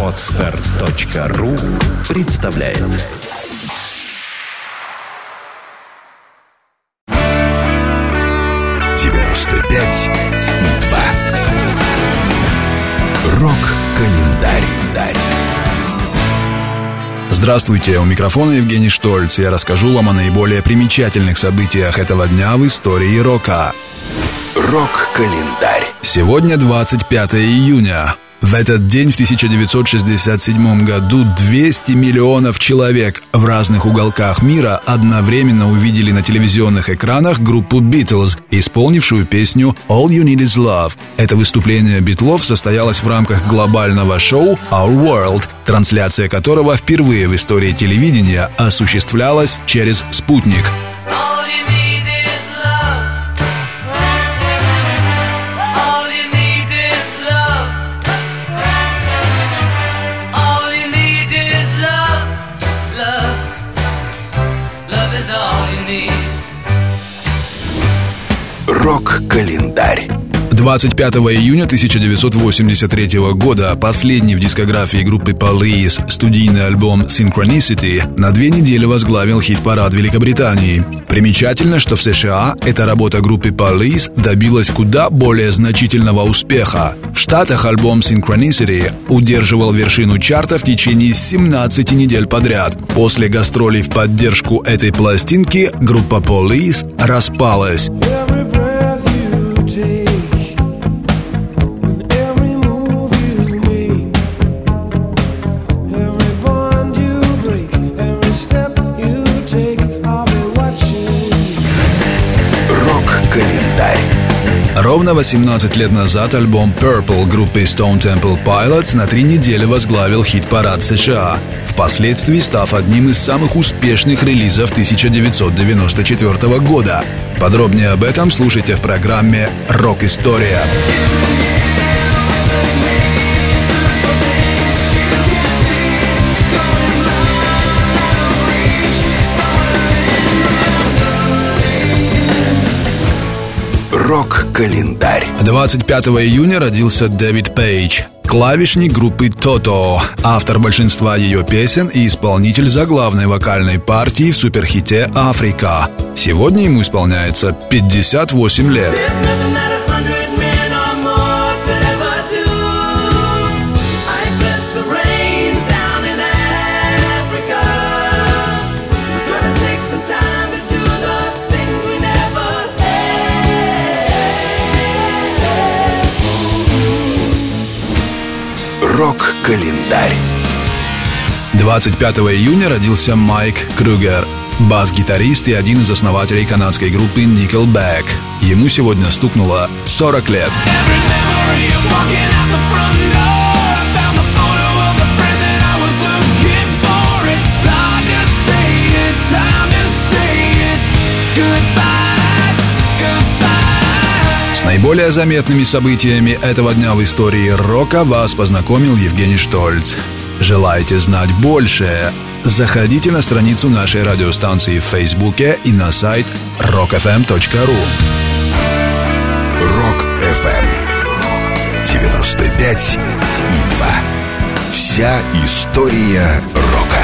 Отстар.ру представляет девяносто пять и два. Рок-календарь. Здравствуйте, у микрофона Евгений Штольц. Я расскажу вам о наиболее примечательных событиях этого дня в истории рока. Рок-календарь. Сегодня 25 июня. В этот день в 1967 году 200 миллионов человек в разных уголках мира одновременно увидели на телевизионных экранах группу Beatles, исполнившую песню All You Need Is Love. Это выступление битлов состоялось в рамках глобального шоу Our World, трансляция которого впервые в истории телевидения осуществлялась через спутник. Рок-календарь. 25 июня 1983 года последний в дискографии группы Police студийный альбом Synchronicity на две недели возглавил хит-парад Великобритании. Примечательно, что в США эта работа группы Police добилась куда более значительного успеха. В Штатах альбом Synchronicity удерживал вершину чарта в течение 17 недель подряд. После гастролей в поддержку этой пластинки группа Police распалась. Every breath you take Рок-календарь. Ровно 18 лет назад альбом Purple группы Stone Temple Pilots на три недели возглавил хит-парад США, впоследствии став одним из самых успешных релизов 1994 года. Подробнее об этом слушайте в программе «Рок-история». Рок-календарь. 25 июня родился Дэвид Пейдж, клавишник группы Toto, автор большинства ее песен и исполнитель заглавной вокальной партии в суперхите «Африка». Сегодня ему исполняется 58 лет. Рок-календарь. 25 июня родился Майк Крюгер, бас-гитарист и один из основателей канадской группы Nickelback. Ему сегодня стукнуло 40 лет. Every наиболее заметными событиями этого дня в истории рока вас познакомил Евгений Штольц. Желаете знать больше? Заходите на страницу нашей радиостанции в Фейсбуке и на сайт rockfm.ru. Rock FM. 95 и 2. Вся история рока.